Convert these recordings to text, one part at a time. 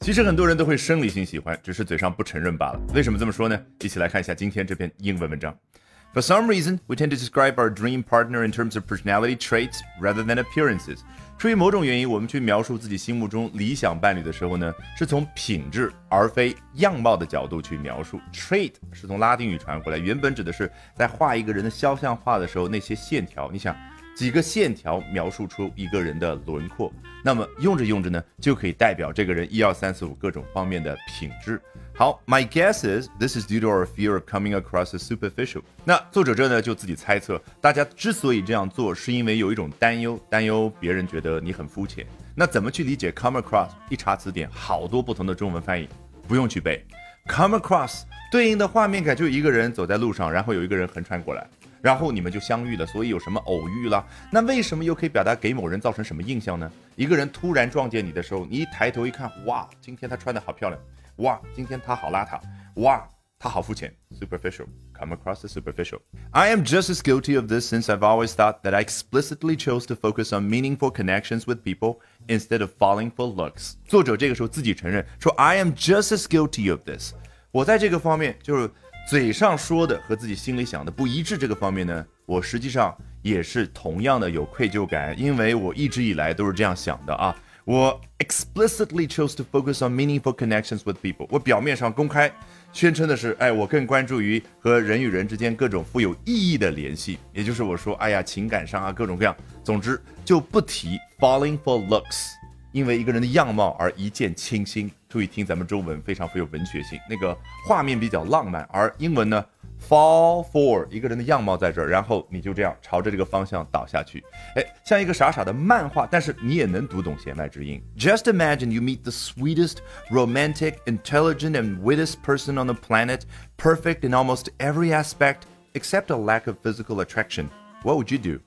其实很多人都会生理性喜欢，只是嘴上不承认罢了。为什么这么说呢？一起来看一下今天这篇英文文章。For some reason, we tend to describe our dream partner in terms of personality traits rather than appearances. 出于某种原因，我们去描述自己心目中理想伴侣的时候呢，是从品质而非样貌的角度去描述。Trait 是从拉丁语传过来，原本指的是在画一个人的肖像画的时候那些线条。你想。几个线条描述出一个人的轮廓，那么用着用着呢，就可以代表这个人一二三四五各种方面的品质。好，My guess is this is due to our fear of coming across as superficial。那作者这呢就自己猜测，大家之所以这样做，是因为有一种担忧，担忧别人觉得你很肤浅。那怎么去理解 come across？一查词典，好多不同的中文翻译，不用去背。come across 对应的画面感就一个人走在路上，然后有一个人横穿过来。然后你们就相遇了，所以有什么偶遇了？那为什么又可以表达给某人造成什么印象呢？一个人突然撞见你的时候，你一抬头一看，哇，今天他穿的好漂亮，哇，今天他好邋遢，哇，他好肤浅，superficial。Come across as superficial. I am just as guilty of this since I've always thought that I explicitly chose to focus on meaningful connections with people instead of falling for looks. 作者这个时候自己承认说，I am just as guilty of this。我在这个方面就是。嘴上说的和自己心里想的不一致，这个方面呢，我实际上也是同样的有愧疚感，因为我一直以来都是这样想的啊。我 explicitly chose to focus on meaningful connections with people。我表面上公开宣称的是，哎，我更关注于和人与人之间各种富有意义的联系，也就是我说，哎呀，情感上啊，各种各样，总之就不提 falling for looks。因为一个人的样貌而一见倾心，注意听咱们中文非常富有文学性，那个画面比较浪漫，而英文呢，fall for 一个人的样貌在这儿，然后你就这样朝着这个方向倒下去，哎，像一个傻傻的漫画，但是你也能读懂弦外之音。Just imagine you meet the sweetest, romantic, intelligent, and wittiest person on the planet, perfect in almost every aspect except a lack of physical attraction. What would you do?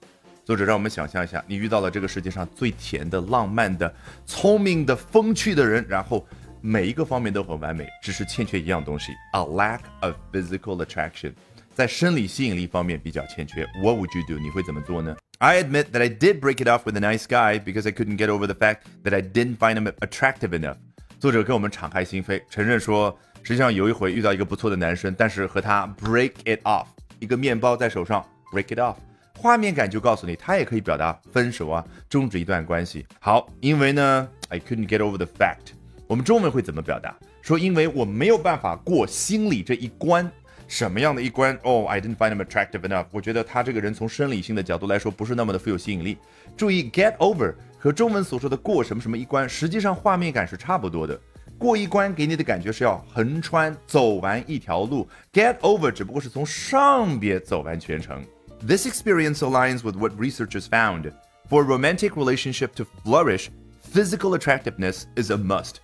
作者让我们想象一下，你遇到了这个世界上最甜的、浪漫的、聪明的、风趣的人，然后每一个方面都很完美，只是欠缺一样东西，a lack of physical attraction，在生理吸引力方面比较欠缺。What would you do？你会怎么做呢？I admit that I did break it off with a nice guy because I couldn't get over the fact that I didn't find him attractive enough。作者跟我们敞开心扉，承认说，实际上有一回遇到一个不错的男生，但是和他 break it off，一个面包在手上 break it off。画面感就告诉你，他也可以表达分手啊，终止一段关系。好，因为呢，I couldn't get over the fact。我们中文会怎么表达？说因为我没有办法过心理这一关。什么样的一关？哦，I didn't find him attractive enough。我觉得他这个人从生理性的角度来说，不是那么的富有吸引力。注意，get over 和中文所说的过什么什么一关，实际上画面感是差不多的。过一关给你的感觉是要横穿走完一条路，get over 只不过是从上边走完全程。This experience aligns with what researchers found. For a romantic relationship to flourish, physical attractiveness is a must.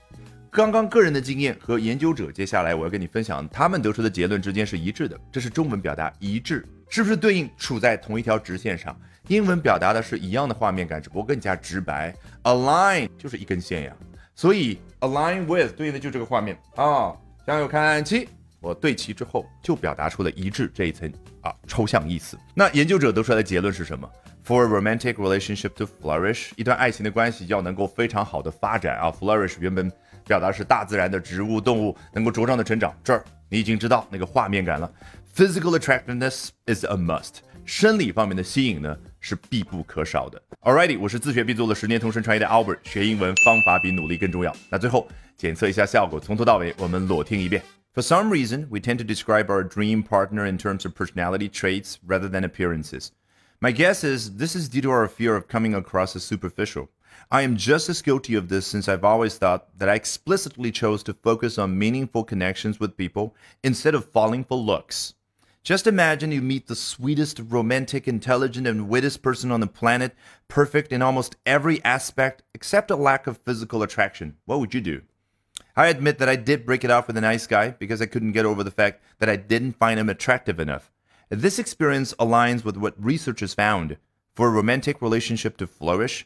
刚刚个人的经验和研究者，接下来我要跟你分享，他们得出的结论之间是一致的。这是中文表达一致，是不是对应处在同一条直线上？英文表达的是一样的画面感，只不过更加直白。Align 就是一根线呀，所以 align with 对应的就这个画面啊。向右看齐。我对齐之后，就表达出了一致这一层啊抽象意思。那研究者得出来的结论是什么？For a romantic relationship to flourish，一段爱情的关系要能够非常好的发展啊。Flourish 原本表达是大自然的植物、动物能够茁壮的成长。这儿你已经知道那个画面感了。Physical attractiveness is a must，生理方面的吸引呢是必不可少的。Alrighty，我是自学必做了十年同声传译的 Albert，学英文方法比努力更重要。那最后检测一下效果，从头到尾我们裸听一遍。For some reason, we tend to describe our dream partner in terms of personality traits rather than appearances. My guess is this is due to our fear of coming across as superficial. I am just as guilty of this since I've always thought that I explicitly chose to focus on meaningful connections with people instead of falling for looks. Just imagine you meet the sweetest, romantic, intelligent, and wittiest person on the planet, perfect in almost every aspect except a lack of physical attraction. What would you do? I admit that I did break it off with a nice guy because I couldn't get over the fact that I didn't find him attractive enough. This experience aligns with what researchers found. For a romantic relationship to flourish,